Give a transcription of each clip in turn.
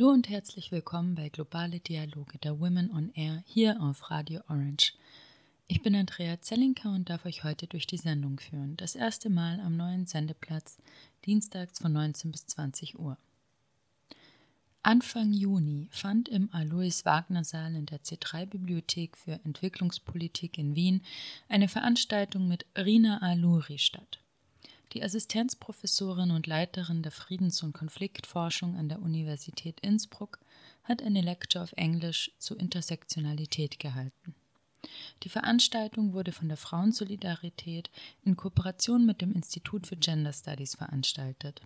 Hallo und herzlich willkommen bei Globale Dialoge der Women on Air hier auf Radio Orange. Ich bin Andrea Zellinker und darf euch heute durch die Sendung führen. Das erste Mal am neuen Sendeplatz, dienstags von 19 bis 20 Uhr. Anfang Juni fand im Alois Wagner Saal in der C3 Bibliothek für Entwicklungspolitik in Wien eine Veranstaltung mit Rina Aluri statt. Die Assistenzprofessorin und Leiterin der Friedens- und Konfliktforschung an der Universität Innsbruck hat eine Lecture auf Englisch zu Intersektionalität gehalten. Die Veranstaltung wurde von der Frauensolidarität in Kooperation mit dem Institut für Gender Studies veranstaltet.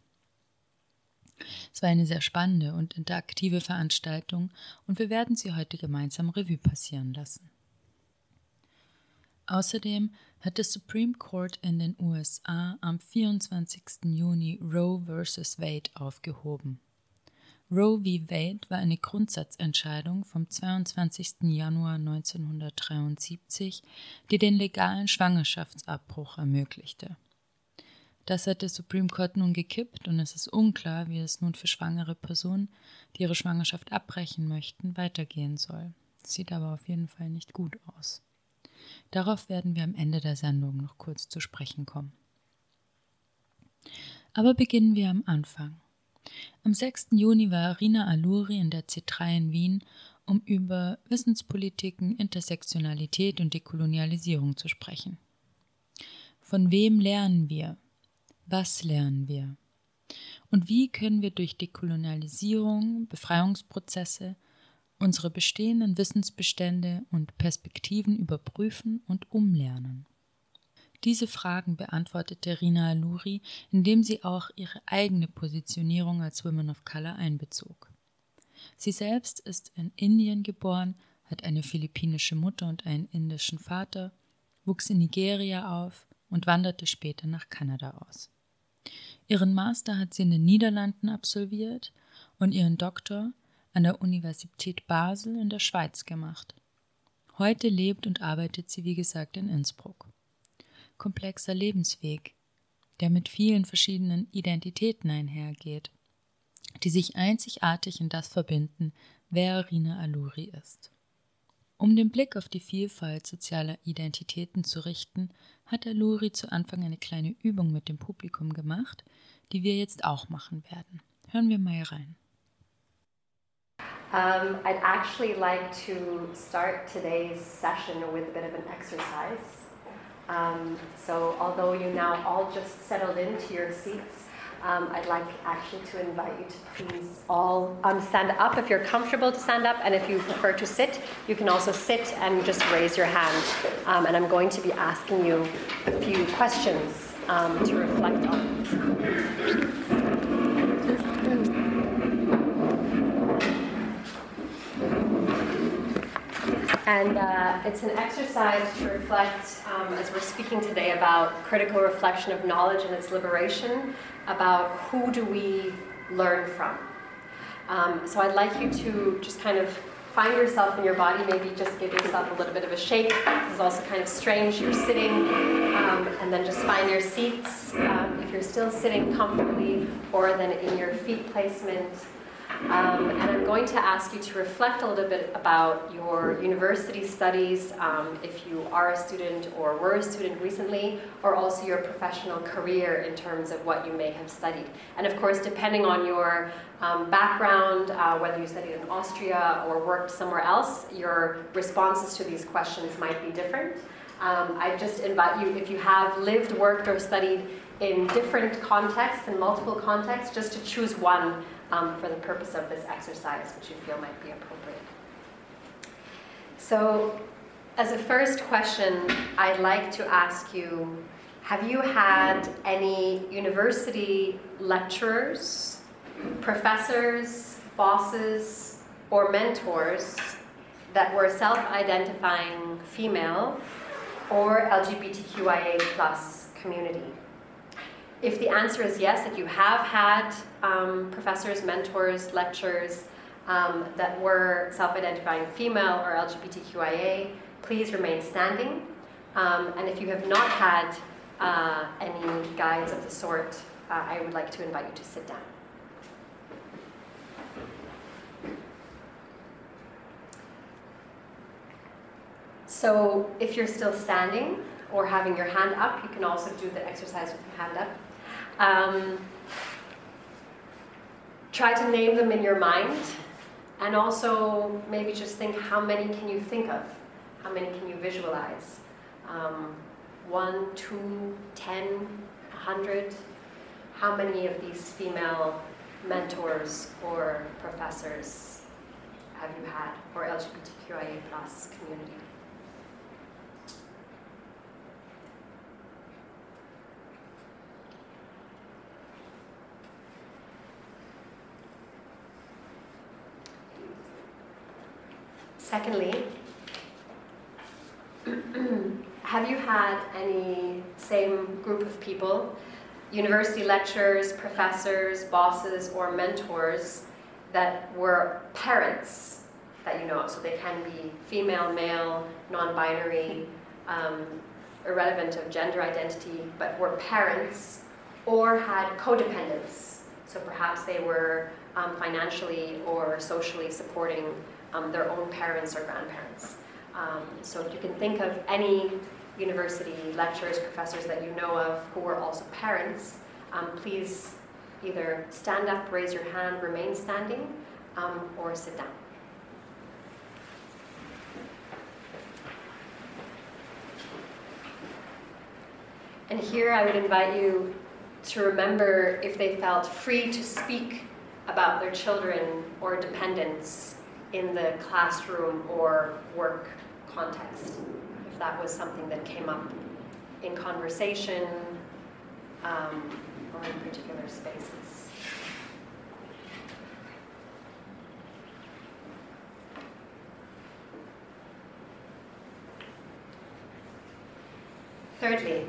Es war eine sehr spannende und interaktive Veranstaltung und wir werden sie heute gemeinsam Revue passieren lassen. Außerdem hat der Supreme Court in den USA am 24. Juni Roe vs. Wade aufgehoben. Roe v. Wade war eine Grundsatzentscheidung vom 22. Januar 1973, die den legalen Schwangerschaftsabbruch ermöglichte. Das hat der Supreme Court nun gekippt und es ist unklar, wie es nun für schwangere Personen, die ihre Schwangerschaft abbrechen möchten, weitergehen soll. Sieht aber auf jeden Fall nicht gut aus. Darauf werden wir am Ende der Sendung noch kurz zu sprechen kommen. Aber beginnen wir am Anfang. Am 6. Juni war Rina Aluri in der C3 in Wien, um über Wissenspolitiken, Intersektionalität und Dekolonialisierung zu sprechen. Von wem lernen wir? Was lernen wir? Und wie können wir durch Dekolonialisierung, Befreiungsprozesse unsere bestehenden Wissensbestände und Perspektiven überprüfen und umlernen? Diese Fragen beantwortete Rina Aluri, indem sie auch ihre eigene Positionierung als Women of Color einbezog. Sie selbst ist in Indien geboren, hat eine philippinische Mutter und einen indischen Vater, wuchs in Nigeria auf und wanderte später nach Kanada aus. Ihren Master hat sie in den Niederlanden absolviert und ihren Doktor an der Universität Basel in der Schweiz gemacht. Heute lebt und arbeitet sie, wie gesagt, in Innsbruck. Komplexer Lebensweg, der mit vielen verschiedenen Identitäten einhergeht, die sich einzigartig in das verbinden, wer Rina Aluri ist. Um den Blick auf die Vielfalt sozialer Identitäten zu richten, hat Aluri zu Anfang eine kleine Übung mit dem Publikum gemacht, die wir jetzt auch machen werden. Hören wir mal rein. Um, I'd actually like to start today's session with a bit of an exercise. Um, so, although you now all just settled into your seats, um, I'd like actually to invite you to please all um, stand up if you're comfortable to stand up, and if you prefer to sit, you can also sit and just raise your hand. Um, and I'm going to be asking you a few questions um, to reflect on. And uh, it's an exercise to reflect, um, as we're speaking today about critical reflection of knowledge and its liberation, about who do we learn from. Um, so I'd like you to just kind of find yourself in your body, maybe just give yourself a little bit of a shake. Is also kind of strange. You're sitting, um, and then just find your seats. Um, if you're still sitting comfortably, or then in your feet placement. Um, and I'm going to ask you to reflect a little bit about your university studies, um, if you are a student or were a student recently, or also your professional career in terms of what you may have studied. And of course, depending on your um, background, uh, whether you studied in Austria or worked somewhere else, your responses to these questions might be different. Um, I just invite you, if you have lived, worked, or studied in different contexts, in multiple contexts, just to choose one um, for the purpose of this exercise, which you feel might be appropriate. So, as a first question, I'd like to ask you have you had any university lecturers, professors, bosses, or mentors that were self identifying female or LGBTQIA plus community? If the answer is yes, that you have had um, professors, mentors, lecturers um, that were self identifying female or LGBTQIA, please remain standing. Um, and if you have not had uh, any guides of the sort, uh, I would like to invite you to sit down. So if you're still standing or having your hand up, you can also do the exercise with your hand up. Um, try to name them in your mind and also maybe just think how many can you think of? How many can you visualize? Um, one, two, ten, a hundred? How many of these female mentors or professors have you had, or LGBTQIA plus community? Secondly, have you had any same group of people, university lecturers, professors, bosses, or mentors that were parents that you know of? So they can be female, male, non binary, um, irrelevant of gender identity, but were parents or had codependents. So perhaps they were um, financially or socially supporting um, their own parents or grandparents. Um, so if you can think of any university lecturers, professors that you know of who are also parents, um, please either stand up, raise your hand, remain standing, um, or sit down. And here I would invite you to remember if they felt free to speak about their children or dependents in the classroom or work context, if that was something that came up in conversation um, or in particular spaces. Thirdly,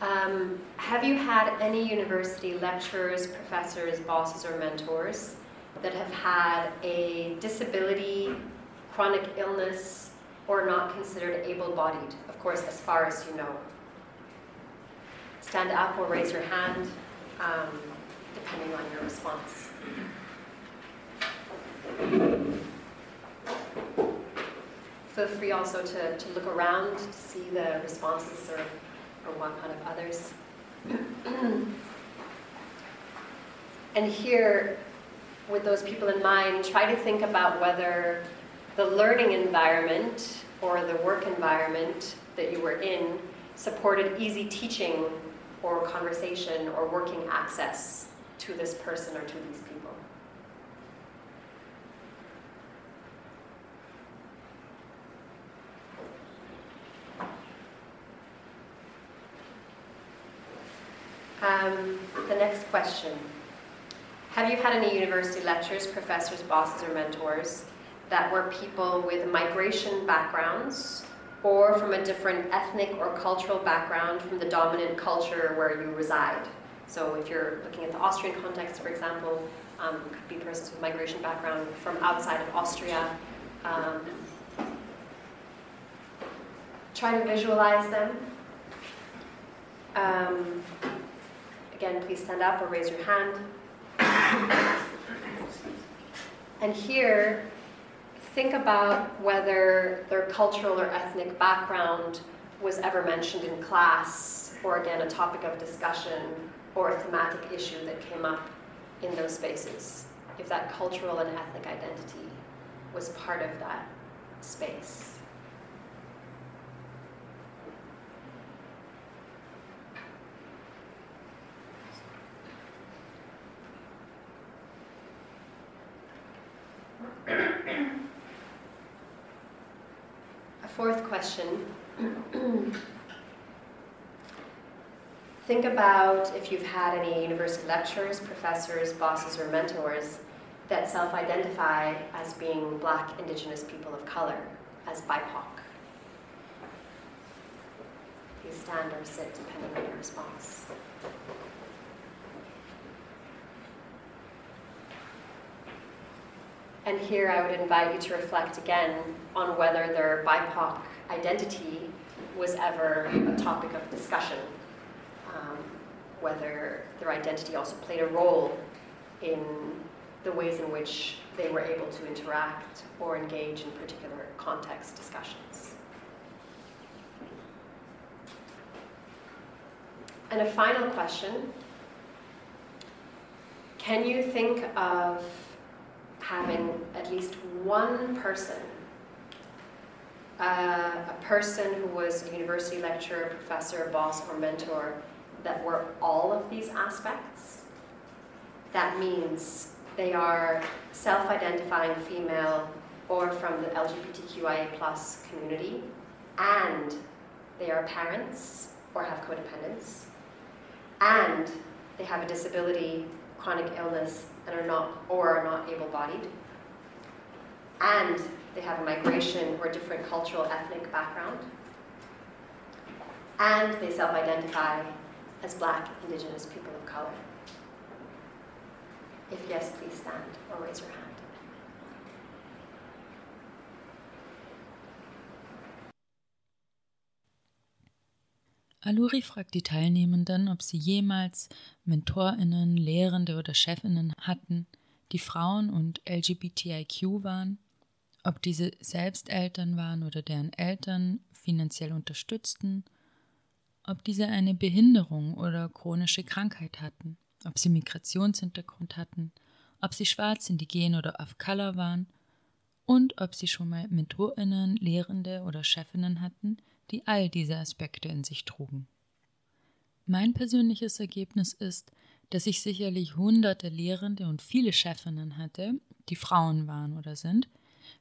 um, have you had any university lecturers, professors, bosses, or mentors that have had a disability, chronic illness, or not considered able bodied? Of course, as far as you know. Stand up or raise your hand, um, depending on your response. Feel free also to, to look around to see the responses or, or one kind of others. and here, with those people in mind, try to think about whether the learning environment or the work environment that you were in supported easy teaching or conversation or working access to this person or to these people. Um, the next question. Have you had any university lecturers, professors, bosses, or mentors that were people with migration backgrounds or from a different ethnic or cultural background from the dominant culture where you reside? So if you're looking at the Austrian context, for example, um, could be persons with migration background from outside of Austria. Um, try to visualize them. Um, again, please stand up or raise your hand. and here, think about whether their cultural or ethnic background was ever mentioned in class, or again, a topic of discussion or a thematic issue that came up in those spaces. If that cultural and ethnic identity was part of that space. A fourth question think about if you've had any university lecturers, professors, bosses, or mentors that self identify as being black, indigenous people of color, as BIPOC. Please stand or sit depending on your response. And here I would invite you to reflect again on whether their BIPOC identity was ever a topic of discussion, um, whether their identity also played a role in the ways in which they were able to interact or engage in particular context discussions. And a final question Can you think of having at least one person, uh, a person who was a university lecturer, professor, boss, or mentor, that were all of these aspects. That means they are self-identifying female or from the LGBTQIA plus community, and they are parents or have codependence, and they have a disability, chronic illness, and are not or are not able-bodied, and they have a migration or a different cultural ethnic background, and they self-identify as black, indigenous people of color. If yes, please stand or raise your hand. Aluri fragt die Teilnehmenden, ob sie jemals Mentorinnen, Lehrende oder Chefinnen hatten, die Frauen und LGBTIQ waren, ob diese selbst Eltern waren oder deren Eltern finanziell unterstützten, ob diese eine Behinderung oder chronische Krankheit hatten, ob sie Migrationshintergrund hatten, ob sie schwarz, indigen oder off color waren und ob sie schon mal Mentorinnen, Lehrende oder Chefinnen hatten, die all diese Aspekte in sich trugen. Mein persönliches Ergebnis ist, dass ich sicherlich hunderte Lehrende und viele Chefinnen hatte, die Frauen waren oder sind.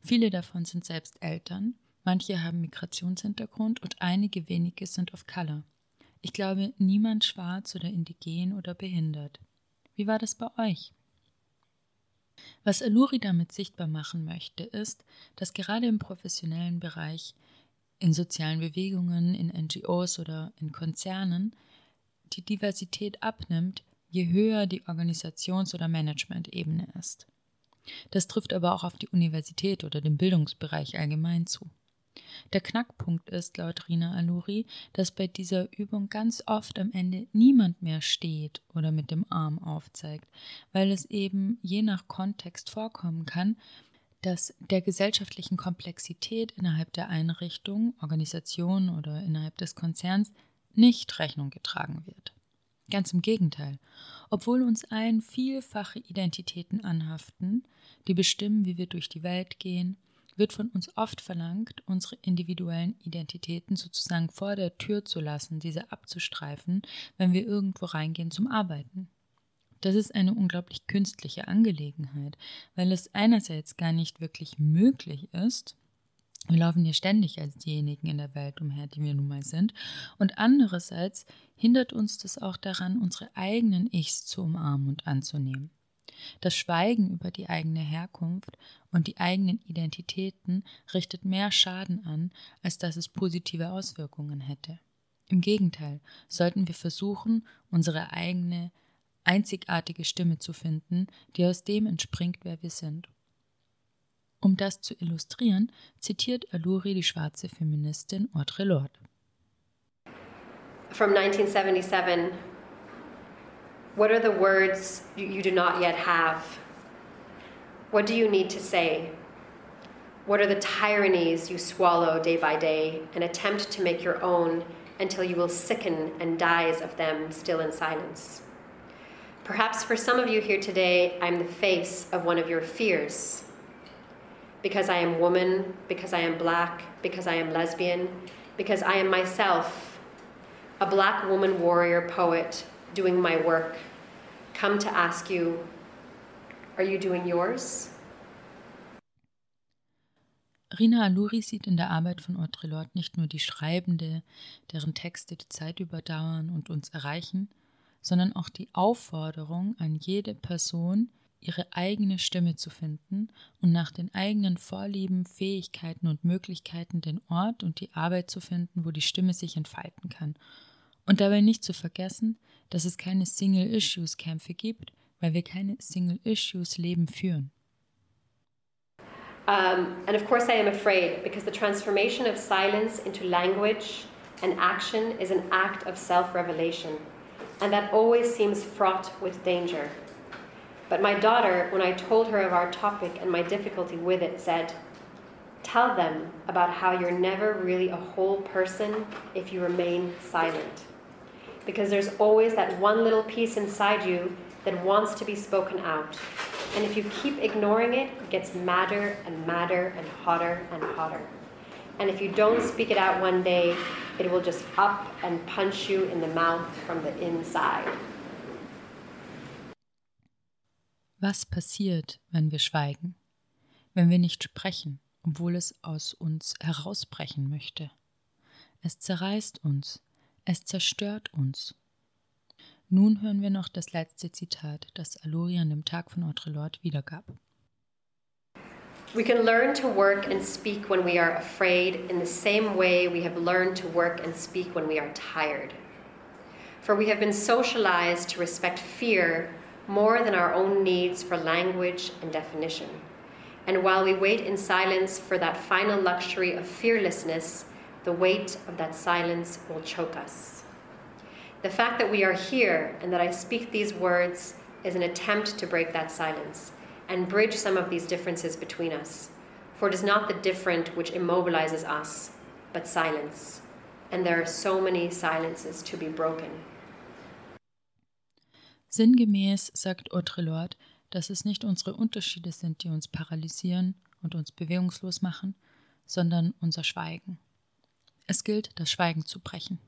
Viele davon sind selbst Eltern, manche haben Migrationshintergrund und einige wenige sind of Color. Ich glaube, niemand schwarz oder indigen oder behindert. Wie war das bei euch? Was Aluri damit sichtbar machen möchte, ist, dass gerade im professionellen Bereich in sozialen Bewegungen, in NGOs oder in Konzernen die Diversität abnimmt, je höher die Organisations- oder Management-Ebene ist. Das trifft aber auch auf die Universität oder den Bildungsbereich allgemein zu. Der Knackpunkt ist, laut Rina Aluri, dass bei dieser Übung ganz oft am Ende niemand mehr steht oder mit dem Arm aufzeigt, weil es eben je nach Kontext vorkommen kann, dass der gesellschaftlichen Komplexität innerhalb der Einrichtung, Organisation oder innerhalb des Konzerns nicht Rechnung getragen wird. Ganz im Gegenteil. Obwohl uns allen vielfache Identitäten anhaften, die bestimmen, wie wir durch die Welt gehen, wird von uns oft verlangt, unsere individuellen Identitäten sozusagen vor der Tür zu lassen, diese abzustreifen, wenn wir irgendwo reingehen zum Arbeiten. Das ist eine unglaublich künstliche Angelegenheit, weil es einerseits gar nicht wirklich möglich ist, wir laufen hier ständig als diejenigen in der Welt umher, die wir nun mal sind, und andererseits hindert uns das auch daran, unsere eigenen Ichs zu umarmen und anzunehmen. Das Schweigen über die eigene Herkunft und die eigenen Identitäten richtet mehr Schaden an, als dass es positive Auswirkungen hätte. Im Gegenteil, sollten wir versuchen, unsere eigene einzigartige Stimme zu finden, die aus dem entspringt, wer wir sind. Um das zu illustrieren, zitiert Aluri die schwarze Feministin Audre Lorde. From 1977, what are the words you do not yet have? What do you need to say? What are the tyrannies you swallow day by day and attempt to make your own until you will sicken and dies of them still in silence? Perhaps for some of you here today, I'm the face of one of your fears. Because I am woman, because I am black, because I am lesbian, because I am myself, a black woman warrior poet doing my work, come to ask you, are you doing yours? Rina Alluri sieht in der Arbeit von Audre Lorde nicht nur die Schreibende, deren Texte die Zeit überdauern und uns erreichen, sondern auch die Aufforderung an jede Person, ihre eigene Stimme zu finden und nach den eigenen Vorlieben, Fähigkeiten und Möglichkeiten den Ort und die Arbeit zu finden, wo die Stimme sich entfalten kann. Und dabei nicht zu vergessen, dass es keine Single-Issues-Kämpfe gibt, weil wir keine Single-Issues-Leben führen. Um, and of course, I am afraid because the transformation of silence into language and action is an act of self revelation, and that always seems fraught with danger. But my daughter, when I told her of our topic and my difficulty with it, said, Tell them about how you're never really a whole person if you remain silent. Because there's always that one little piece inside you that wants to be spoken out. And if you keep ignoring it, it gets madder and madder and hotter and hotter. And if you don't speak it out one day, it will just up and punch you in the mouth from the inside. Was passiert, wenn wir schweigen? Wenn wir nicht sprechen, obwohl es aus uns herausbrechen möchte? Es zerreißt uns, es zerstört uns. Nun hören wir noch das letzte Zitat, das Alori an dem Tag von Audre wiedergab. We can learn to work and speak when we are afraid in the same way we have learned to work and speak when we are tired. For we have been socialized to respect fear more than our own needs for language and definition. And while we wait in silence for that final luxury of fearlessness, the weight of that silence will choke us. The fact that we are here and that I speak these words is an attempt to break that silence and bridge some of these differences between us. For it is not the different which immobilizes us, but silence. And there are so many silences to be broken. Sinngemäß sagt Audre dass es nicht unsere Unterschiede sind, die uns paralysieren und uns bewegungslos machen, sondern unser Schweigen. Es gilt, das Schweigen zu brechen.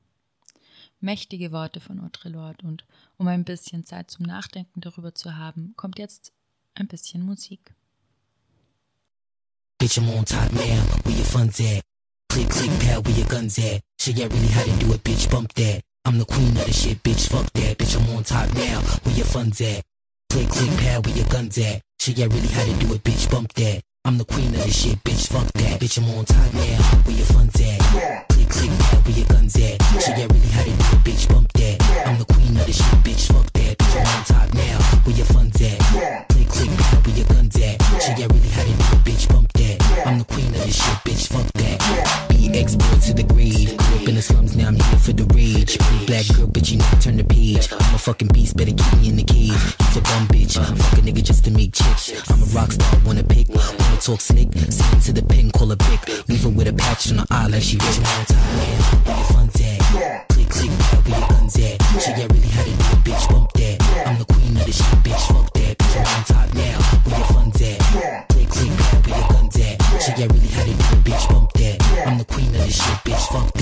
Mächtige Worte von Audre Lorde und um ein bisschen Zeit zum Nachdenken darüber zu haben, kommt jetzt ein bisschen Musik. Bitch, I'm on top now, where your funds at? Click, click, pal, where your guns at? Show ya really how to do it, bitch, bump that. I'm the queen of the shit, bitch. Fuck that, bitch. I'm on top now. Where your funds at? Click, click, pad, where your guns at? Show ya really how to do it, bitch. Bump that. I'm the queen of the shit, bitch. Fuck that, bitch. I'm on top now. Where your funds at? Click, click, pad, where your guns at? Show ya really how to do it, bitch. Bump that. I'm the queen of the shit, bitch. Fuck that, bitch. I'm on top now. Where your funds at? Show really how to do bitch. Bump that. I'm the queen of the shit, bitch. Fuck that. Be export to the grave. Grew up in the slums, now I'm here for the rage. Black girl, bitch, you never turn the page. I'm a fucking beast, better keep me in the cage. You's a bum bitch, fuck a nigga just to make chips. I'm a rock star, wanna pick, wanna talk slick. Send to the pin, call a brick. Leave her with a patch on her eye like she rich. on top, man. Where your funds at? Click, click, where your guns at? She got really to do it, bitch, bump that. I'm the queen of the shit, bitch, fuck that. Bitch, shit, bitch. Fuck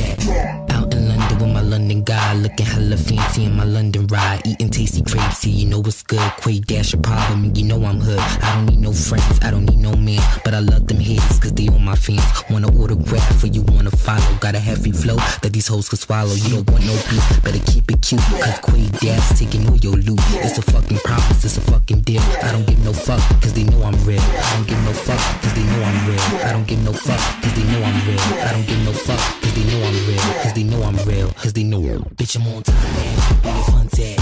London guy, looking hella fancy in my London ride, eating tasty crepes, see, you know what's good. Quay dash a problem, and you know I'm hood. I don't need no friends, I don't need no man, but I love them haters, cause they on my fans. Wanna autograph or you wanna follow? Got a heavy flow that these hoes could swallow. You don't want no beef, better keep it cute, cause Quay dash taking all your loot. It's a fucking promise, it's a fucking deal. I don't give no fuck, cause they know I'm real. I don't give no fuck, cause they know I'm real. I don't give no fuck, cause they know I'm real. I don't give no fuck, cause they know I'm real. Cause they know I'm real, cause they Bitch, I'm on top, man. Elefante.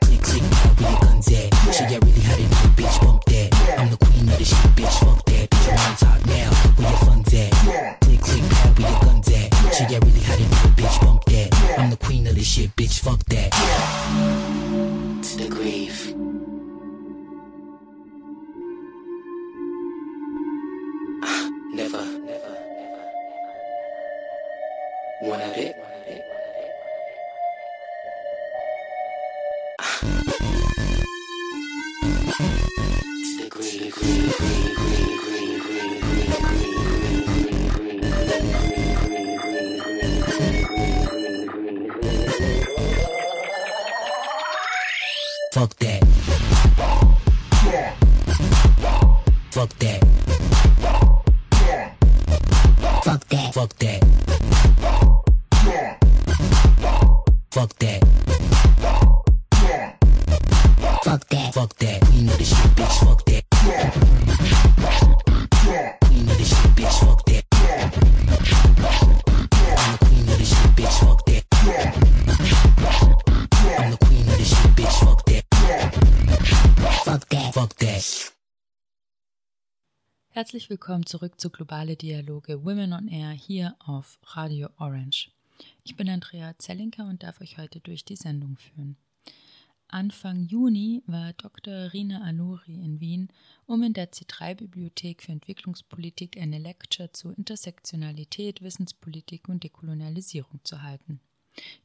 Click, click, the contact. She get Fuck that. Fuck that. Herzlich willkommen zurück zu Globale Dialoge Women on Air hier auf Radio Orange. Ich bin Andrea Zellinker und darf euch heute durch die Sendung führen. Anfang Juni war Dr. Rina Aluri in Wien, um in der C3-Bibliothek für Entwicklungspolitik eine Lecture zu Intersektionalität, Wissenspolitik und Dekolonialisierung zu halten.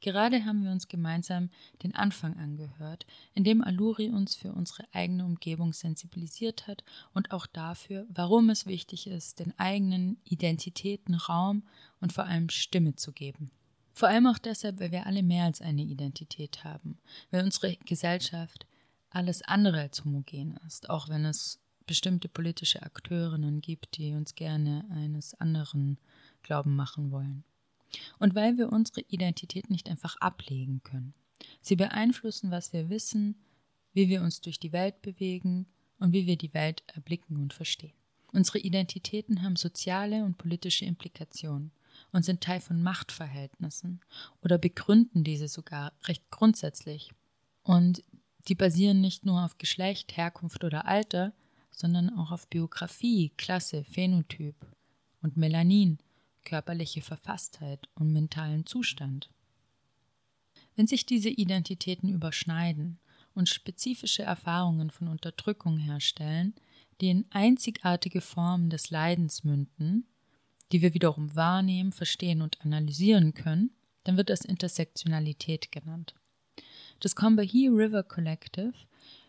Gerade haben wir uns gemeinsam den Anfang angehört, in dem Aluri uns für unsere eigene Umgebung sensibilisiert hat und auch dafür, warum es wichtig ist, den eigenen Identitäten Raum und vor allem Stimme zu geben. Vor allem auch deshalb, weil wir alle mehr als eine Identität haben, weil unsere Gesellschaft alles andere als homogen ist, auch wenn es bestimmte politische Akteurinnen gibt, die uns gerne eines anderen Glauben machen wollen. Und weil wir unsere Identität nicht einfach ablegen können. Sie beeinflussen, was wir wissen, wie wir uns durch die Welt bewegen und wie wir die Welt erblicken und verstehen. Unsere Identitäten haben soziale und politische Implikationen und sind Teil von Machtverhältnissen oder begründen diese sogar recht grundsätzlich. Und die basieren nicht nur auf Geschlecht, Herkunft oder Alter, sondern auch auf Biografie, Klasse, Phänotyp und Melanin, körperliche Verfasstheit und mentalen Zustand. Wenn sich diese Identitäten überschneiden und spezifische Erfahrungen von Unterdrückung herstellen, die in einzigartige Formen des Leidens münden, die wir wiederum wahrnehmen, verstehen und analysieren können, dann wird das Intersektionalität genannt. Das Combahee River Collective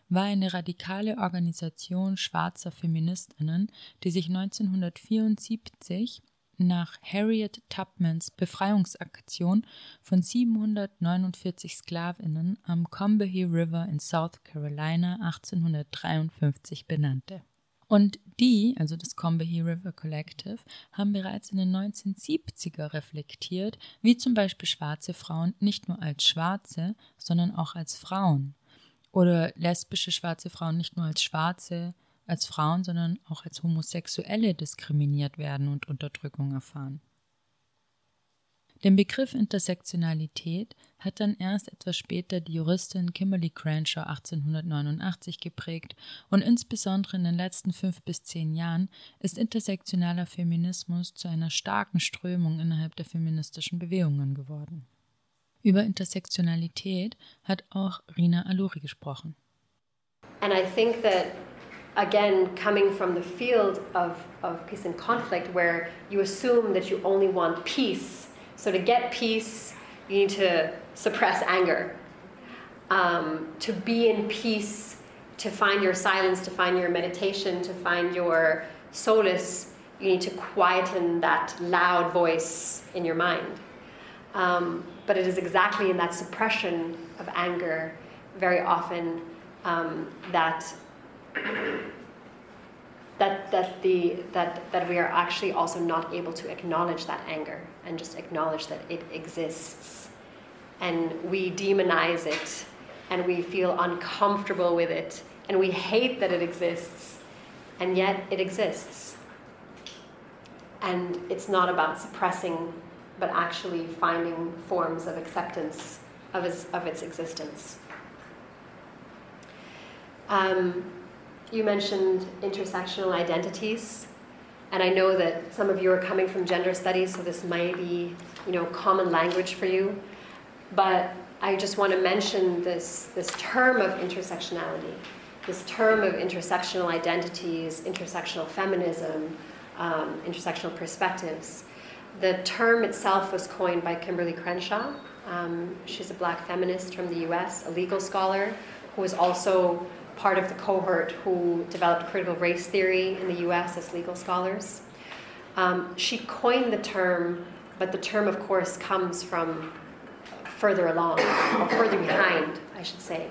war eine radikale Organisation schwarzer Feministinnen, die sich 1974 nach Harriet Tubmans Befreiungsaktion von 749 Sklavinnen am Combahee River in South Carolina 1853 benannte. Und die, also das Combahee River Collective, haben bereits in den 1970er reflektiert, wie zum Beispiel schwarze Frauen nicht nur als Schwarze, sondern auch als Frauen. Oder lesbische schwarze Frauen nicht nur als Schwarze, als Frauen, sondern auch als Homosexuelle diskriminiert werden und Unterdrückung erfahren. Den Begriff Intersektionalität hat dann erst etwas später die Juristin Kimberly Crenshaw 1889 geprägt und insbesondere in den letzten fünf bis zehn Jahren ist intersektionaler Feminismus zu einer starken Strömung innerhalb der feministischen Bewegungen geworden. Über Intersektionalität hat auch Rina Aluri gesprochen. And I think that again, coming from the field of, of peace and conflict, where you assume that you only want peace So to get peace, you need to suppress anger. Um, to be in peace, to find your silence, to find your meditation, to find your solace, you need to quieten that loud voice in your mind. Um, but it is exactly in that suppression of anger, very often, um, that that, that, the, that, that we are actually also not able to acknowledge that anger and just acknowledge that it exists. And we demonize it and we feel uncomfortable with it and we hate that it exists, and yet it exists. And it's not about suppressing, but actually finding forms of acceptance of its, of its existence. Um, you mentioned intersectional identities, and I know that some of you are coming from gender studies, so this might be, you know, common language for you. But I just want to mention this, this term of intersectionality, this term of intersectional identities, intersectional feminism, um, intersectional perspectives. The term itself was coined by Kimberly Crenshaw. Um, she's a black feminist from the US, a legal scholar who was also part of the cohort who developed critical race theory in the US as legal scholars. Um, she coined the term, but the term, of course, comes from further along, or further behind, I should say,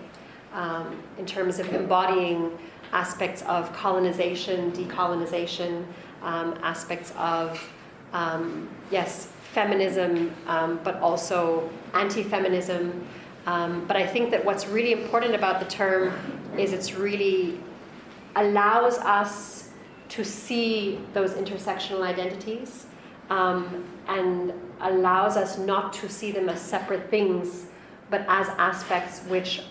um, in terms of embodying aspects of colonization, decolonization, um, aspects of, um, yes, feminism, um, but also anti feminism. Um, but I think that what's really important about the term is it's really allows us to see those intersectional identities um, and allows us not to see them as separate things, but as aspects which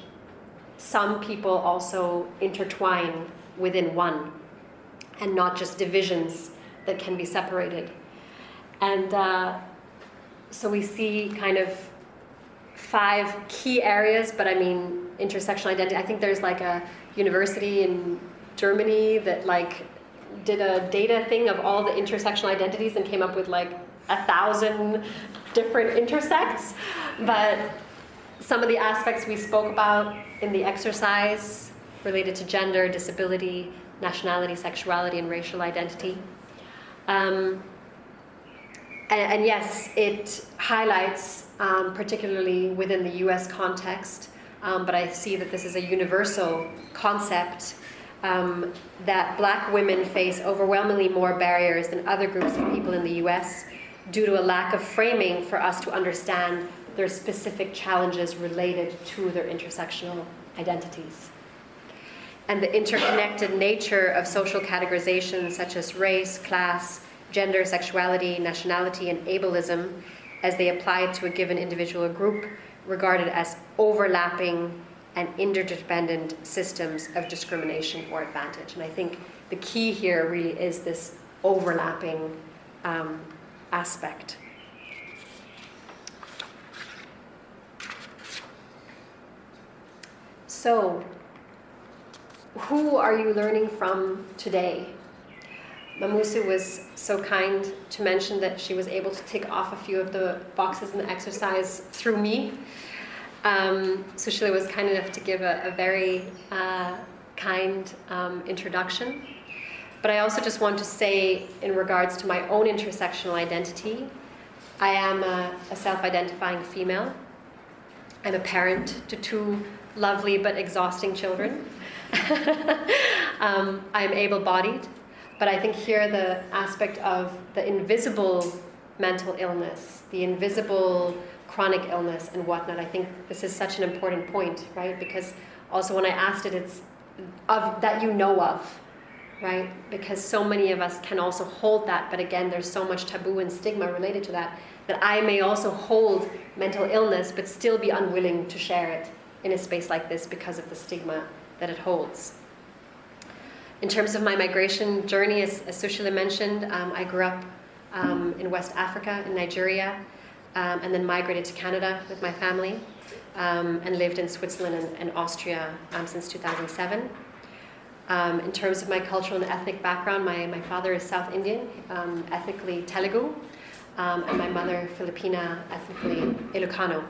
some people also intertwine within one and not just divisions that can be separated. And uh, so we see kind of five key areas, but I mean intersectional identity. I think there's like a university in Germany that like did a data thing of all the intersectional identities and came up with like a thousand different intersects. But some of the aspects we spoke about in the exercise related to gender, disability, nationality, sexuality, and racial identity. Um, and, and, yes, it highlights, um, particularly within the US context, um, but I see that this is a universal concept um, that black women face overwhelmingly more barriers than other groups of people in the US due to a lack of framing for us to understand their specific challenges related to their intersectional identities. And the interconnected nature of social categorizations such as race, class, gender, sexuality, nationality, and ableism as they apply to a given individual or group regarded as overlapping and interdependent systems of discrimination or advantage. And I think the key here really is this overlapping um, aspect. So, who are you learning from today? Mamusu was so kind to mention that she was able to tick off a few of the boxes in the exercise through me. Um, Sushila was kind enough to give a, a very uh, kind um, introduction. But I also just want to say, in regards to my own intersectional identity, I am a, a self identifying female. I'm a parent to two lovely but exhausting children. um, I'm able bodied, but I think here the aspect of the invisible mental illness, the invisible chronic illness and whatnot, I think this is such an important point, right? Because also when I asked it, it's of that you know of, right? Because so many of us can also hold that, but again, there's so much taboo and stigma related to that that I may also hold mental illness but still be unwilling to share it in a space like this because of the stigma that it holds. In terms of my migration journey, as, as Sushila mentioned, um, I grew up um, in West Africa, in Nigeria, um, and then migrated to Canada with my family, um, and lived in Switzerland and, and Austria um, since 2007. Um, in terms of my cultural and ethnic background, my, my father is South Indian, ethnically Telugu, and my mother Filipina, ethnically Ilocano.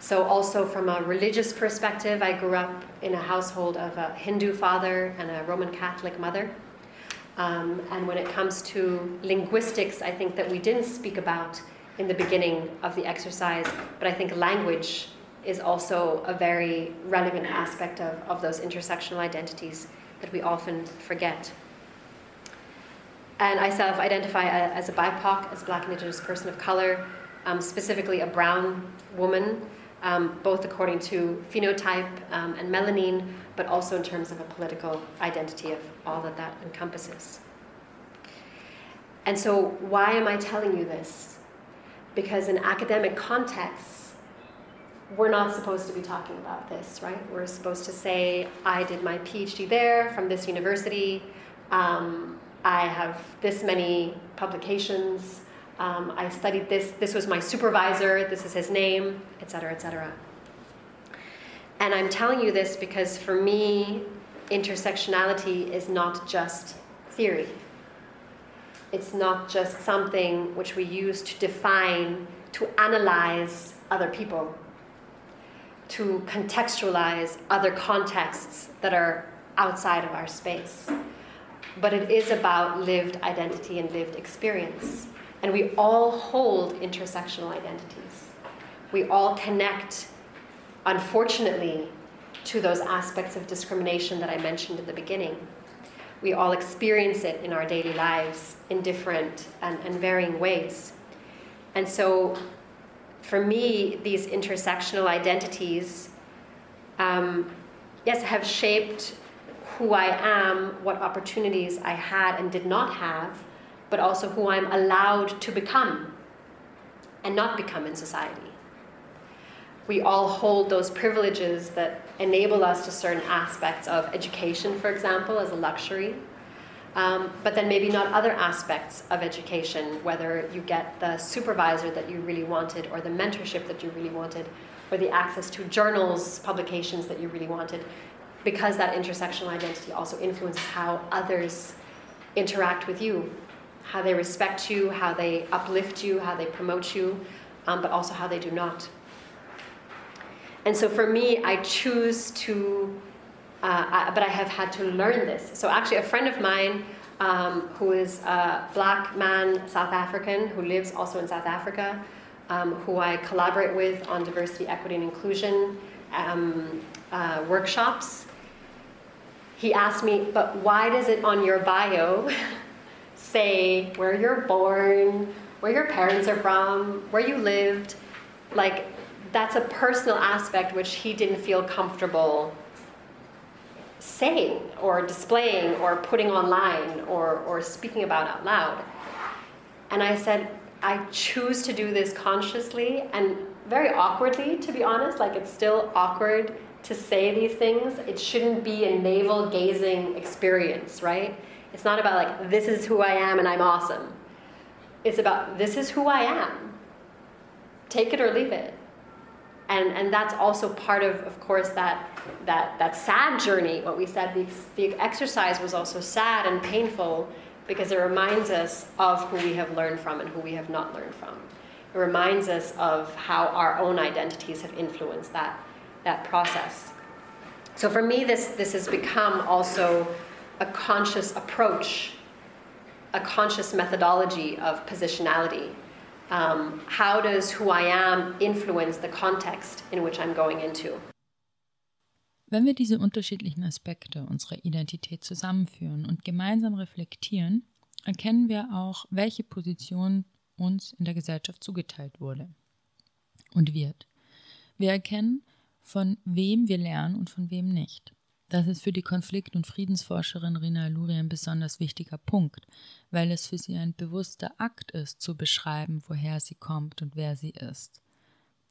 So, also from a religious perspective, I grew up in a household of a Hindu father and a Roman Catholic mother. Um, and when it comes to linguistics, I think that we didn't speak about in the beginning of the exercise, but I think language is also a very relevant aspect of, of those intersectional identities that we often forget. And I self identify as a BIPOC, as a Black Indigenous person of color, um, specifically a brown woman um, both according to phenotype um, and melanin, but also in terms of a political identity of all that that encompasses. And so, why am I telling you this? Because in academic contexts, we're not supposed to be talking about this, right? We're supposed to say, I did my PhD there from this university, um, I have this many publications, um, I studied this, this was my supervisor, this is his name, etc., etc. And I'm telling you this because for me, intersectionality is not just theory. It's not just something which we use to define, to analyze other people, to contextualize other contexts that are outside of our space. But it is about lived identity and lived experience. And we all hold intersectional identities. We all connect, unfortunately, to those aspects of discrimination that I mentioned at the beginning. We all experience it in our daily lives in different and, and varying ways. And so, for me, these intersectional identities, um, yes, have shaped who I am, what opportunities I had and did not have, but also who I'm allowed to become and not become in society. We all hold those privileges that enable us to certain aspects of education, for example, as a luxury. Um, but then maybe not other aspects of education, whether you get the supervisor that you really wanted, or the mentorship that you really wanted, or the access to journals, publications that you really wanted, because that intersectional identity also influences how others interact with you, how they respect you, how they uplift you, how they promote you, um, but also how they do not. And so for me, I choose to, uh, I, but I have had to learn this. So actually, a friend of mine um, who is a black man, South African, who lives also in South Africa, um, who I collaborate with on diversity, equity, and inclusion um, uh, workshops. He asked me, but why does it on your bio say where you're born, where your parents are from, where you lived? Like, that's a personal aspect which he didn't feel comfortable saying or displaying or putting online or, or speaking about out loud. And I said, I choose to do this consciously and very awkwardly, to be honest. Like, it's still awkward to say these things. It shouldn't be a navel gazing experience, right? It's not about, like, this is who I am and I'm awesome. It's about, this is who I am. Take it or leave it and and that's also part of of course that that that sad journey what we said the, the exercise was also sad and painful because it reminds us of who we have learned from and who we have not learned from it reminds us of how our own identities have influenced that that process so for me this this has become also a conscious approach a conscious methodology of positionality um, how does who I am influence the context in which I'm going into? Wenn wir diese unterschiedlichen Aspekte unserer Identität zusammenführen und gemeinsam reflektieren, erkennen wir auch, welche Position uns in der Gesellschaft zugeteilt wurde und wird. Wir erkennen, von wem wir lernen und von wem nicht. Das ist für die Konflikt- und Friedensforscherin Rina Aluri ein besonders wichtiger Punkt, weil es für sie ein bewusster Akt ist, zu beschreiben, woher sie kommt und wer sie ist.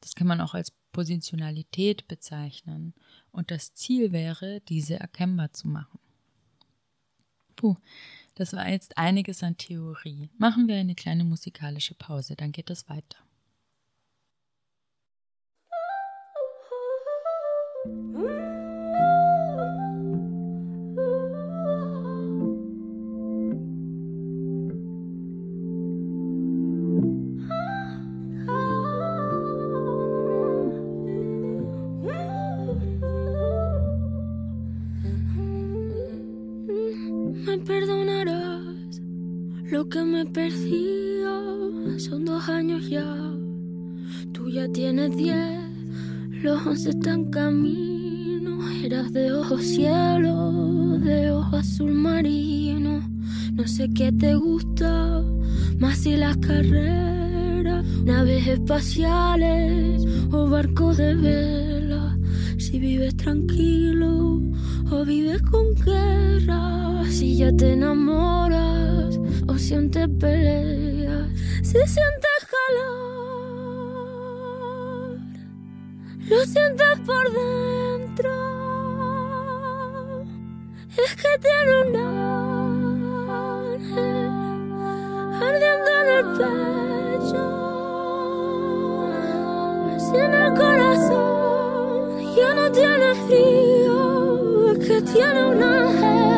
Das kann man auch als Positionalität bezeichnen, und das Ziel wäre, diese erkennbar zu machen. Puh, das war jetzt einiges an Theorie. Machen wir eine kleine musikalische Pause, dann geht es weiter. que once están camino. Eras de ojos cielo, de ojos azul marino. No sé qué te gusta, más si las carreras, naves espaciales o barcos de vela. Si vives tranquilo o vives con guerra, si ya te enamoras o sientes peleas, si sientes sientes por dentro, es que tiene un ángel ardiendo en el pecho, si en el corazón ya no tiene frío, es que tiene un ángel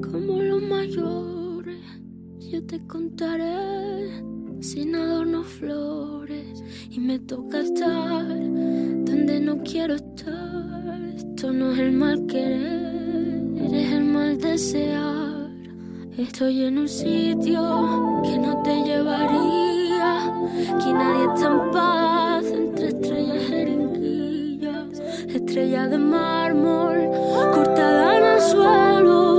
como los mayores. Yo te contaré sin adornos flores. Y me toca estar donde no quiero estar. Esto no es el mal querer, eres el mal desear. Estoy en un sitio que no te llevaría. Aquí nadie está en paz entre estrellas jeringuillas. estrella de mármol, cortada suelo,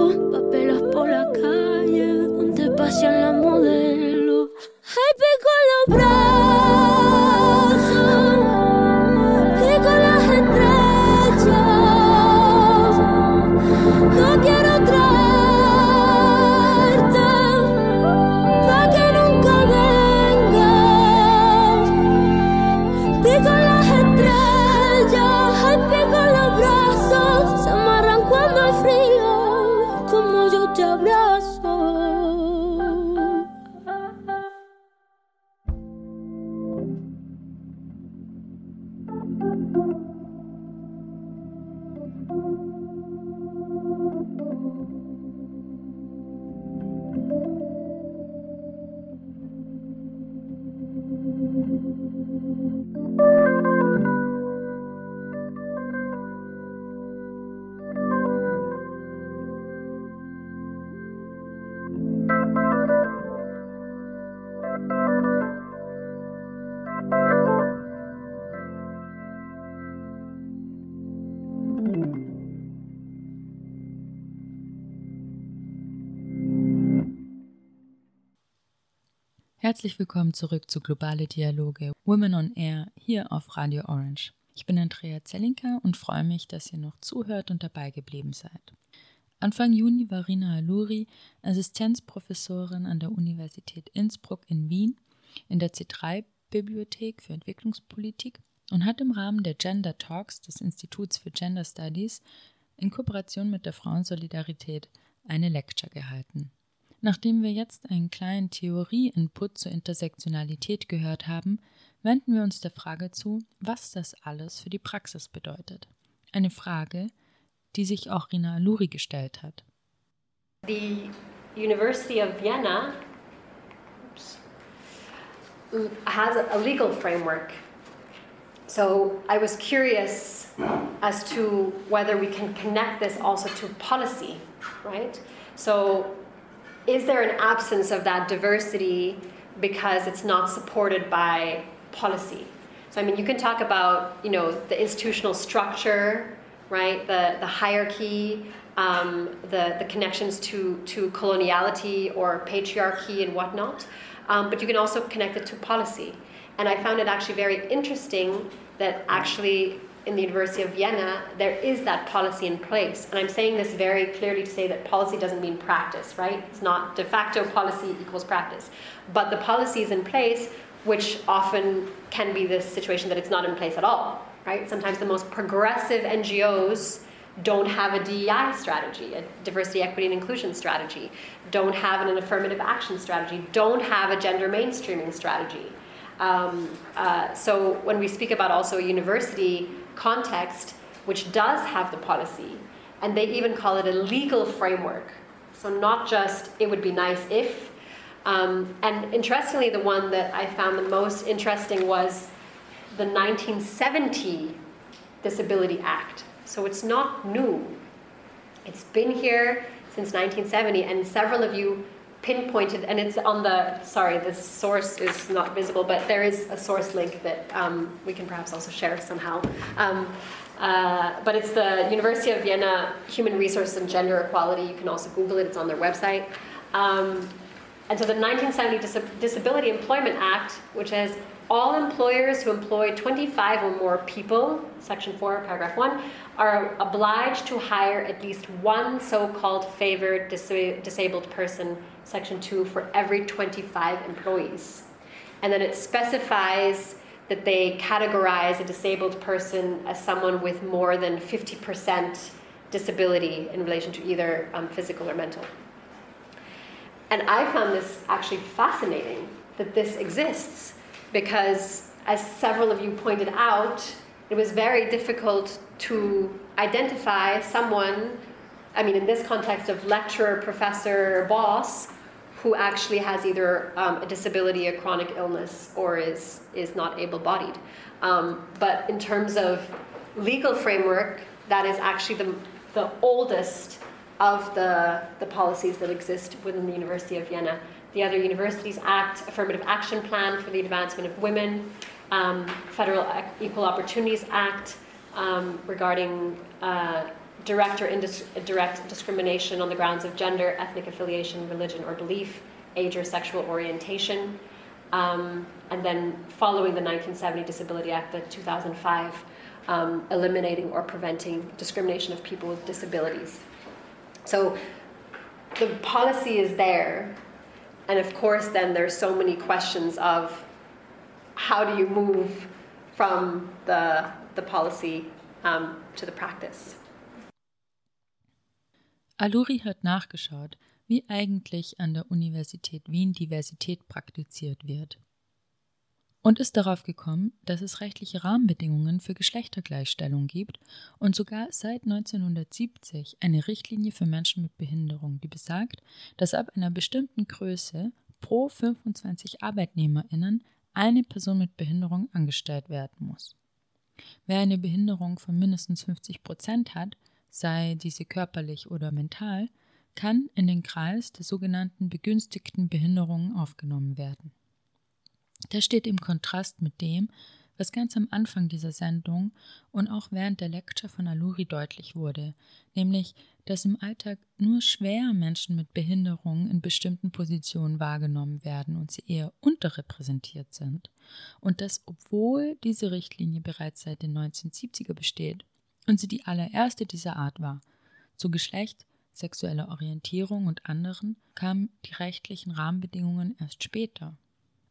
Herzlich willkommen zurück zu Globale Dialoge Women on Air hier auf Radio Orange. Ich bin Andrea Zellinka und freue mich, dass ihr noch zuhört und dabei geblieben seid. Anfang Juni war Rina Aluri Assistenzprofessorin an der Universität Innsbruck in Wien in der C3-Bibliothek für Entwicklungspolitik und hat im Rahmen der Gender Talks des Instituts für Gender Studies in Kooperation mit der Frauensolidarität eine Lecture gehalten. Nachdem wir jetzt einen kleinen Theorie-Input zur Intersektionalität gehört haben, wenden wir uns der Frage zu, was das alles für die Praxis bedeutet. Eine Frage, die sich auch Rina Aluri gestellt hat. The University of Vienna has a legal framework. So I was curious as to whether we can connect this also to policy, right? So is there an absence of that diversity because it's not supported by policy? So I mean, you can talk about you know the institutional structure, right? The the hierarchy, um, the the connections to to coloniality or patriarchy and whatnot, um, but you can also connect it to policy. And I found it actually very interesting that actually in the University of Vienna, there is that policy in place. And I'm saying this very clearly to say that policy doesn't mean practice, right? It's not de facto policy equals practice. But the policy is in place, which often can be the situation that it's not in place at all, right? Sometimes the most progressive NGOs don't have a DEI strategy, a diversity, equity, and inclusion strategy, don't have an affirmative action strategy, don't have a gender mainstreaming strategy. Um, uh, so when we speak about also a university context, which does have the policy, and they even call it a legal framework. So not just it would be nice if. Um, and interestingly, the one that I found the most interesting was the 1970 Disability Act. So it's not new. It's been here since 1970, and several of you pinpointed, and it's on the, sorry, the source is not visible, but there is a source link that um, we can perhaps also share somehow. Um, uh, but it's the University of Vienna Human Resources and Gender Equality. You can also Google it, it's on their website. Um, and so the 1970 Dis- Disability Employment Act, which has all employers who employ 25 or more people, Section 4, Paragraph 1, are obliged to hire at least one so called favored dis- disabled person, Section 2, for every 25 employees. And then it specifies that they categorize a disabled person as someone with more than 50% disability in relation to either um, physical or mental. And I found this actually fascinating that this exists because, as several of you pointed out, it was very difficult to identify someone, I mean, in this context of lecturer, professor, boss, who actually has either um, a disability, a chronic illness, or is, is not able bodied. Um, but in terms of legal framework, that is actually the, the oldest of the, the policies that exist within the University of Vienna. The other Universities Act, Affirmative Action Plan for the Advancement of Women, um, Federal Equal Opportunities Act, um, regarding uh, direct or indirect discrimination on the grounds of gender, ethnic affiliation, religion or belief, age or sexual orientation. Um, and then following the 1970 Disability Act, the 2005, um, eliminating or preventing discrimination of people with disabilities. So the policy is there, and of course, then there's so many questions of how do you move from the, the policy um, to the practice. Alluri hat nachgeschaut, wie eigentlich an der Universität Wien Diversität praktiziert wird. Und ist darauf gekommen, dass es rechtliche Rahmenbedingungen für Geschlechtergleichstellung gibt und sogar seit 1970 eine Richtlinie für Menschen mit Behinderung, die besagt, dass ab einer bestimmten Größe pro 25 ArbeitnehmerInnen eine Person mit Behinderung angestellt werden muss. Wer eine Behinderung von mindestens 50 Prozent hat, sei diese körperlich oder mental, kann in den Kreis der sogenannten begünstigten Behinderungen aufgenommen werden. Das steht im Kontrast mit dem, was ganz am Anfang dieser Sendung und auch während der Lecture von Aluri deutlich wurde, nämlich, dass im Alltag nur schwer Menschen mit Behinderung in bestimmten Positionen wahrgenommen werden und sie eher unterrepräsentiert sind, und dass, obwohl diese Richtlinie bereits seit den 1970er besteht und sie die allererste dieser Art war, zu Geschlecht, sexueller Orientierung und anderen kamen die rechtlichen Rahmenbedingungen erst später.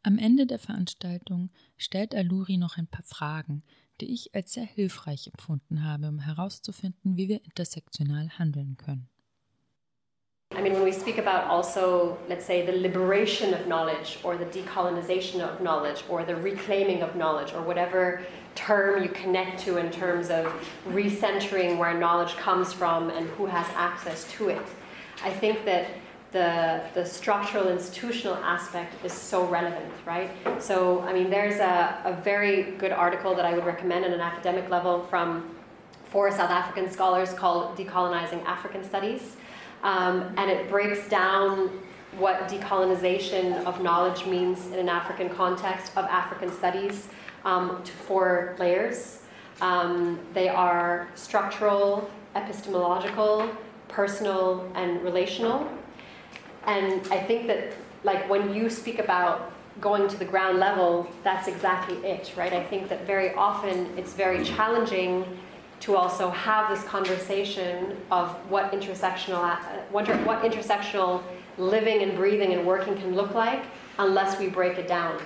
Am Ende der Veranstaltung stellt Aluri noch ein paar Fragen, die ich als sehr hilfreich empfunden habe, um herauszufinden, wie wir intersektional handeln können. I mean, when we speak about also, let's say, the liberation of knowledge or the decolonization of knowledge or the reclaiming of knowledge or whatever term you connect to in terms of recentering where knowledge comes from and who has access to it, I think that the, the structural institutional aspect is so relevant, right? So, I mean, there's a, a very good article that I would recommend at an academic level from four South African scholars called Decolonizing African Studies. Um, and it breaks down what decolonization of knowledge means in an African context of African studies um, to four layers. Um, they are structural, epistemological, personal, and relational. And I think that, like, when you speak about going to the ground level, that's exactly it, right? I think that very often it's very challenging to also have this conversation of what intersectional, uh, what, what intersectional living and breathing and working can look like unless we break it down.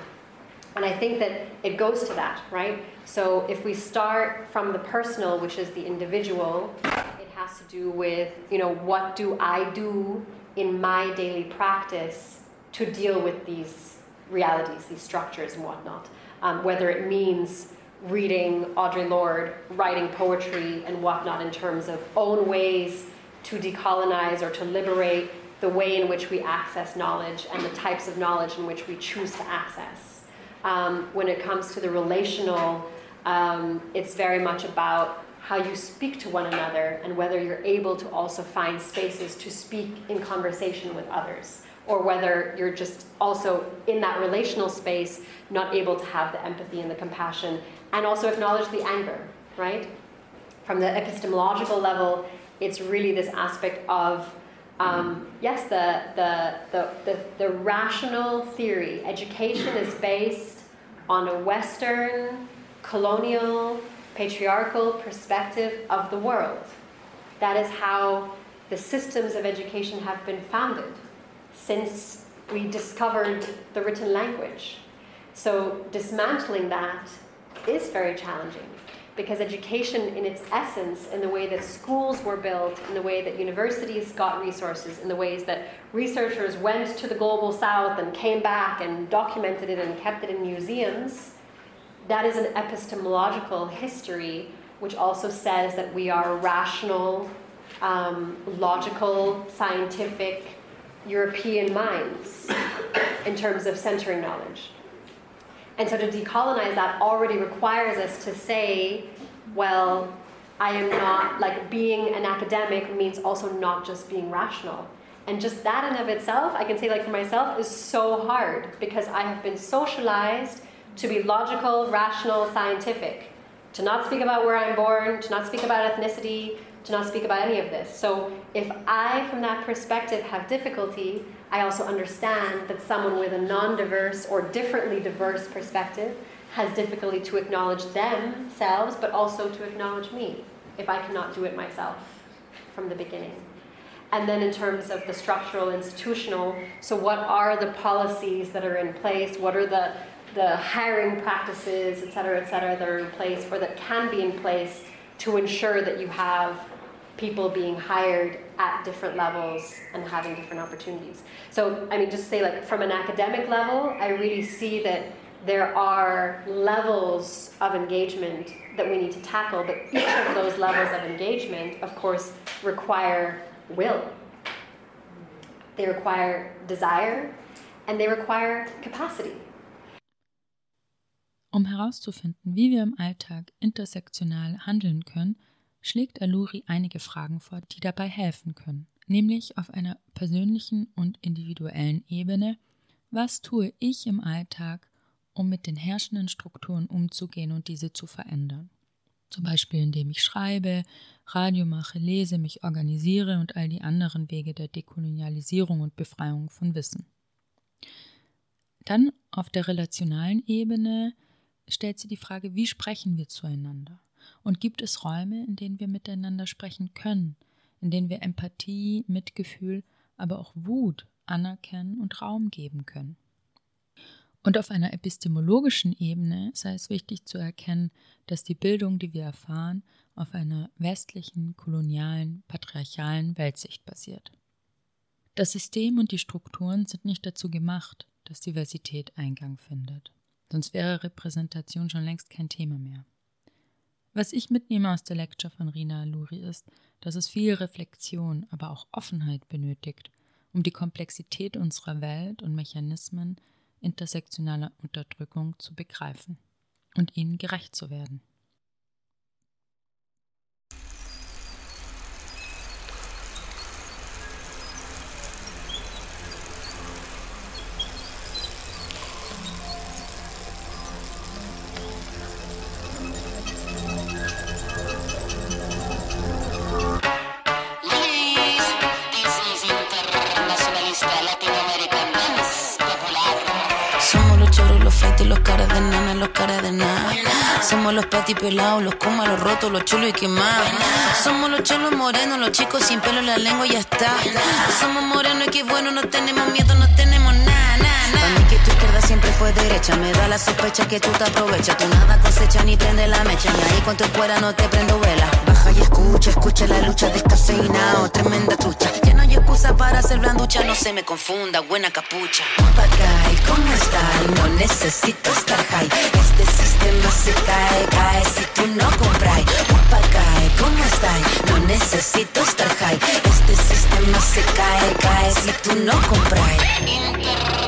And I think that it goes to that, right? So if we start from the personal, which is the individual, it has to do with, you know, what do I do in my daily practice to deal with these realities, these structures, and whatnot. Um, whether it means reading Audre Lorde, writing poetry, and whatnot in terms of own ways to decolonize or to liberate the way in which we access knowledge and the types of knowledge in which we choose to access. Um, when it comes to the relational, um, it's very much about how you speak to one another and whether you're able to also find spaces to speak in conversation with others or whether you're just also in that relational space not able to have the empathy and the compassion and also acknowledge the anger right? From the epistemological level it's really this aspect of um, yes the, the, the, the, the rational theory. Education is based on a western colonial patriarchal perspective of the world. That is how the systems of education have been founded since we discovered the written language. So, dismantling that is very challenging because education, in its essence, in the way that schools were built, in the way that universities got resources, in the ways that researchers went to the global south and came back and documented it and kept it in museums, that is an epistemological history which also says that we are rational, um, logical, scientific European minds in terms of centering knowledge. And so to decolonize that already requires us to say, well, I am not, like, being an academic means also not just being rational. And just that in of itself, I can say, like, for myself, is so hard because I have been socialized to be logical, rational, scientific. to not speak about where I'm born, to not speak about ethnicity, to not speak about any of this. So if I, from that perspective, have difficulty, I also understand that someone with a non diverse or differently diverse perspective has difficulty to acknowledge themselves, but also to acknowledge me if I cannot do it myself from the beginning. And then, in terms of the structural, institutional, so what are the policies that are in place? What are the, the hiring practices, et cetera, et cetera, that are in place or that can be in place to ensure that you have people being hired at different levels and having different opportunities. So, I mean, just say like from an academic level, I really see that there are levels of engagement that we need to tackle, but each of those levels of engagement, of course, require will. They require desire and they require capacity. Um herauszufinden, wie wir im Alltag intersektional handeln können, schlägt Aluri einige Fragen vor, die dabei helfen können, nämlich auf einer persönlichen und individuellen Ebene, was tue ich im Alltag, um mit den herrschenden Strukturen umzugehen und diese zu verändern. Zum Beispiel indem ich schreibe, Radio mache, lese, mich organisiere und all die anderen Wege der Dekolonialisierung und Befreiung von Wissen. Dann auf der relationalen Ebene stellt sie die Frage, wie sprechen wir zueinander? Und gibt es Räume, in denen wir miteinander sprechen können, in denen wir Empathie, Mitgefühl, aber auch Wut anerkennen und Raum geben können? Und auf einer epistemologischen Ebene sei es wichtig zu erkennen, dass die Bildung, die wir erfahren, auf einer westlichen, kolonialen, patriarchalen Weltsicht basiert. Das System und die Strukturen sind nicht dazu gemacht, dass Diversität Eingang findet. Sonst wäre Repräsentation schon längst kein Thema mehr. Was ich mitnehme aus der Lecture von Rina Aluri ist, dass es viel Reflexion, aber auch Offenheit benötigt, um die Komplexität unserer Welt und Mechanismen intersektionaler Unterdrückung zu begreifen und ihnen gerecht zu werden. Somos los pelados, los comas, los rotos, los chulos y quemados. Somos los cholos morenos, los chicos sin pelo en la lengua y ya está. Somos morenos y qué bueno, no tenemos miedo, no tenemos nada. Para mí que tu izquierda siempre fue derecha, me da la sospecha que tú te aprovechas. Tú nada cosecha ni prende la mecha, y ahí con tu escuela no te prendo vela. Baja y escucha, escucha la lucha descafeinado, tremenda trucha. Ya no hay excusa para hacer blanducha, no se me confunda, buena capucha. Papagay, ¿cómo está? No necesito estar high. Este sistema se cae, cae si tú no compras. Papagay, ¿cómo está? No necesito estar high. Este sistema se cae, cae si tú no compras.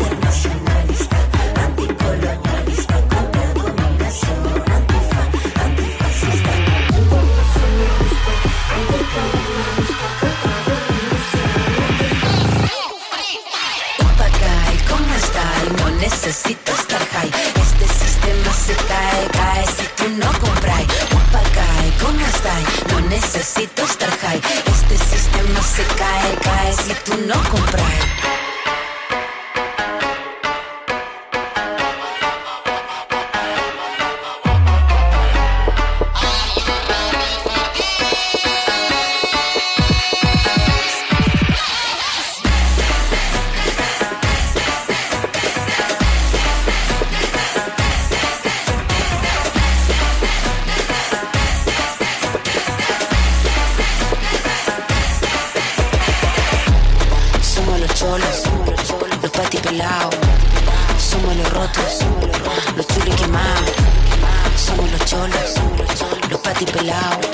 Necesito estar high. Este sistema se cae, cae si tú no compras. cae, ¿cómo estás? No necesito estar high. Este sistema se cae, cae si tú no compras. Los chulos quemados. Somos los cholos, los pati pelados.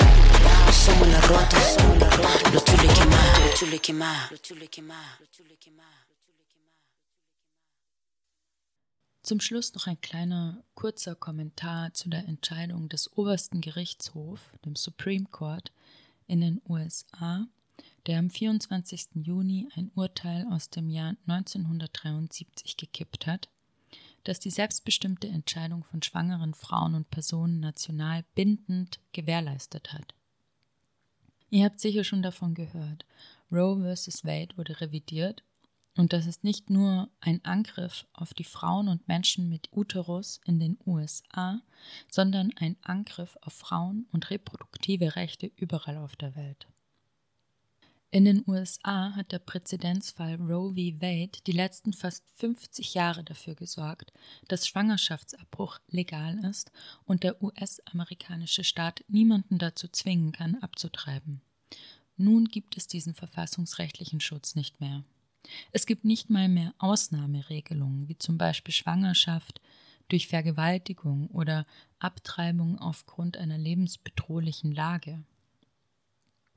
somos los rotos, somos los rotos. Los chulos quemados, los chulos los los quemados. Zum Schluss noch ein kleiner kurzer Kommentar zu der Entscheidung des obersten Gerichtshofs, dem Supreme Court in den USA, der am 24. Juni ein Urteil aus dem Jahr 1973 gekippt hat, das die selbstbestimmte Entscheidung von schwangeren Frauen und Personen national bindend gewährleistet hat. Ihr habt sicher schon davon gehört. Roe vs. Wade wurde revidiert und das ist nicht nur ein Angriff auf die Frauen und Menschen mit Uterus in den USA, sondern ein Angriff auf Frauen und reproduktive Rechte überall auf der Welt. In den USA hat der Präzedenzfall Roe v. Wade die letzten fast 50 Jahre dafür gesorgt, dass Schwangerschaftsabbruch legal ist und der US-amerikanische Staat niemanden dazu zwingen kann, abzutreiben. Nun gibt es diesen verfassungsrechtlichen Schutz nicht mehr. Es gibt nicht mal mehr Ausnahmeregelungen, wie zum Beispiel Schwangerschaft durch Vergewaltigung oder Abtreibung aufgrund einer lebensbedrohlichen Lage.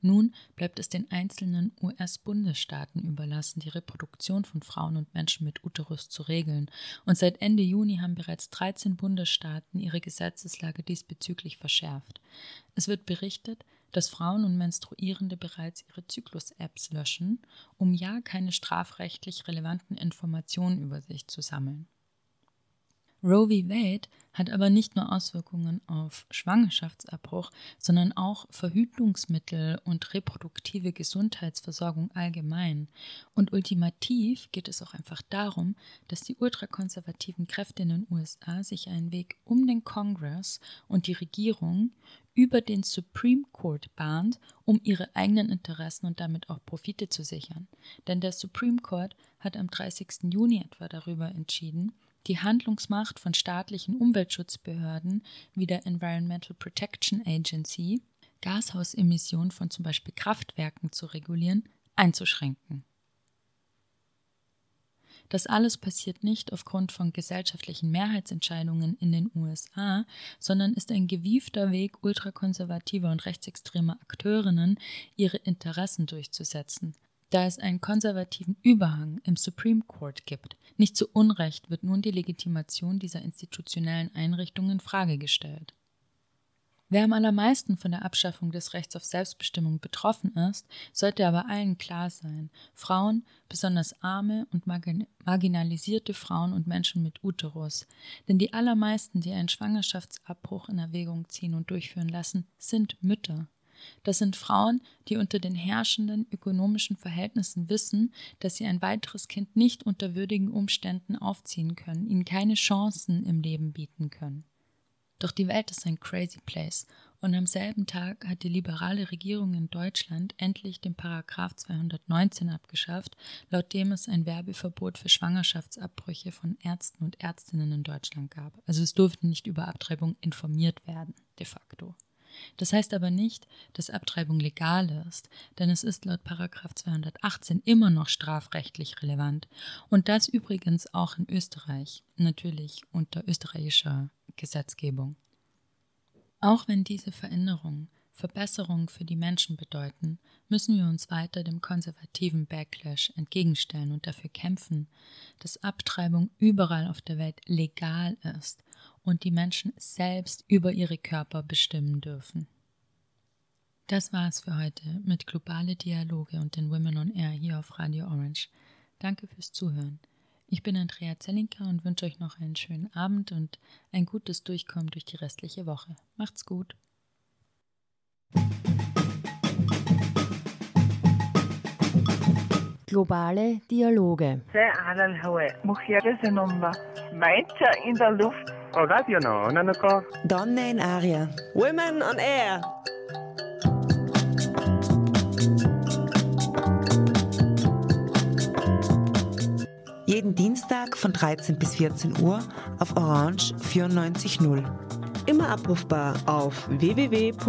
Nun bleibt es den einzelnen US-Bundesstaaten überlassen, die Reproduktion von Frauen und Menschen mit Uterus zu regeln, und seit Ende Juni haben bereits 13 Bundesstaaten ihre Gesetzeslage diesbezüglich verschärft. Es wird berichtet, dass Frauen und Menstruierende bereits ihre Zyklus-Apps löschen, um ja keine strafrechtlich relevanten Informationen über sich zu sammeln. Roe v. Wade hat aber nicht nur Auswirkungen auf Schwangerschaftsabbruch, sondern auch Verhütungsmittel und reproduktive Gesundheitsversorgung allgemein. Und ultimativ geht es auch einfach darum, dass die ultrakonservativen Kräfte in den USA sich einen Weg um den Kongress und die Regierung über den Supreme Court bahnt, um ihre eigenen Interessen und damit auch Profite zu sichern. Denn der Supreme Court hat am 30. Juni etwa darüber entschieden, die Handlungsmacht von staatlichen Umweltschutzbehörden wie der Environmental Protection Agency, Gashausemissionen von zum Beispiel Kraftwerken zu regulieren, einzuschränken. Das alles passiert nicht aufgrund von gesellschaftlichen Mehrheitsentscheidungen in den USA, sondern ist ein gewiefter Weg ultrakonservativer und rechtsextremer Akteurinnen, ihre Interessen durchzusetzen. Da es einen konservativen Überhang im Supreme Court gibt, nicht zu Unrecht wird nun die Legitimation dieser institutionellen Einrichtungen in Frage gestellt. Wer am allermeisten von der Abschaffung des Rechts auf Selbstbestimmung betroffen ist, sollte aber allen klar sein. Frauen, besonders arme und marginalisierte Frauen und Menschen mit Uterus. Denn die allermeisten, die einen Schwangerschaftsabbruch in Erwägung ziehen und durchführen lassen, sind Mütter. Das sind Frauen, die unter den herrschenden ökonomischen Verhältnissen wissen, dass sie ein weiteres Kind nicht unter würdigen Umständen aufziehen können, ihnen keine Chancen im Leben bieten können. Doch die Welt ist ein crazy place und am selben Tag hat die liberale Regierung in Deutschland endlich den Paragraph 219 abgeschafft, laut dem es ein Werbeverbot für Schwangerschaftsabbrüche von Ärzten und Ärztinnen in Deutschland gab. Also es durfte nicht über Abtreibung informiert werden, de facto. Das heißt aber nicht, dass Abtreibung legal ist, denn es ist laut 218 immer noch strafrechtlich relevant und das übrigens auch in Österreich, natürlich unter österreichischer Gesetzgebung. Auch wenn diese Veränderungen Verbesserungen für die Menschen bedeuten, müssen wir uns weiter dem konservativen Backlash entgegenstellen und dafür kämpfen, dass Abtreibung überall auf der Welt legal ist und die Menschen selbst über ihre Körper bestimmen dürfen. Das war es für heute mit Globale Dialoge und den Women on Air hier auf Radio Orange. Danke fürs Zuhören. Ich bin Andrea Zellinker und wünsche euch noch einen schönen Abend und ein gutes Durchkommen durch die restliche Woche. Macht's gut. Globale Dialoge. Mancha in der Luft. Oh, radio no, nanoko. Donne in aria. Women on Air. Jeden Dienstag von 13 bis 14 Uhr auf Orange 94.0. Immer abrufbar auf www.noso.at.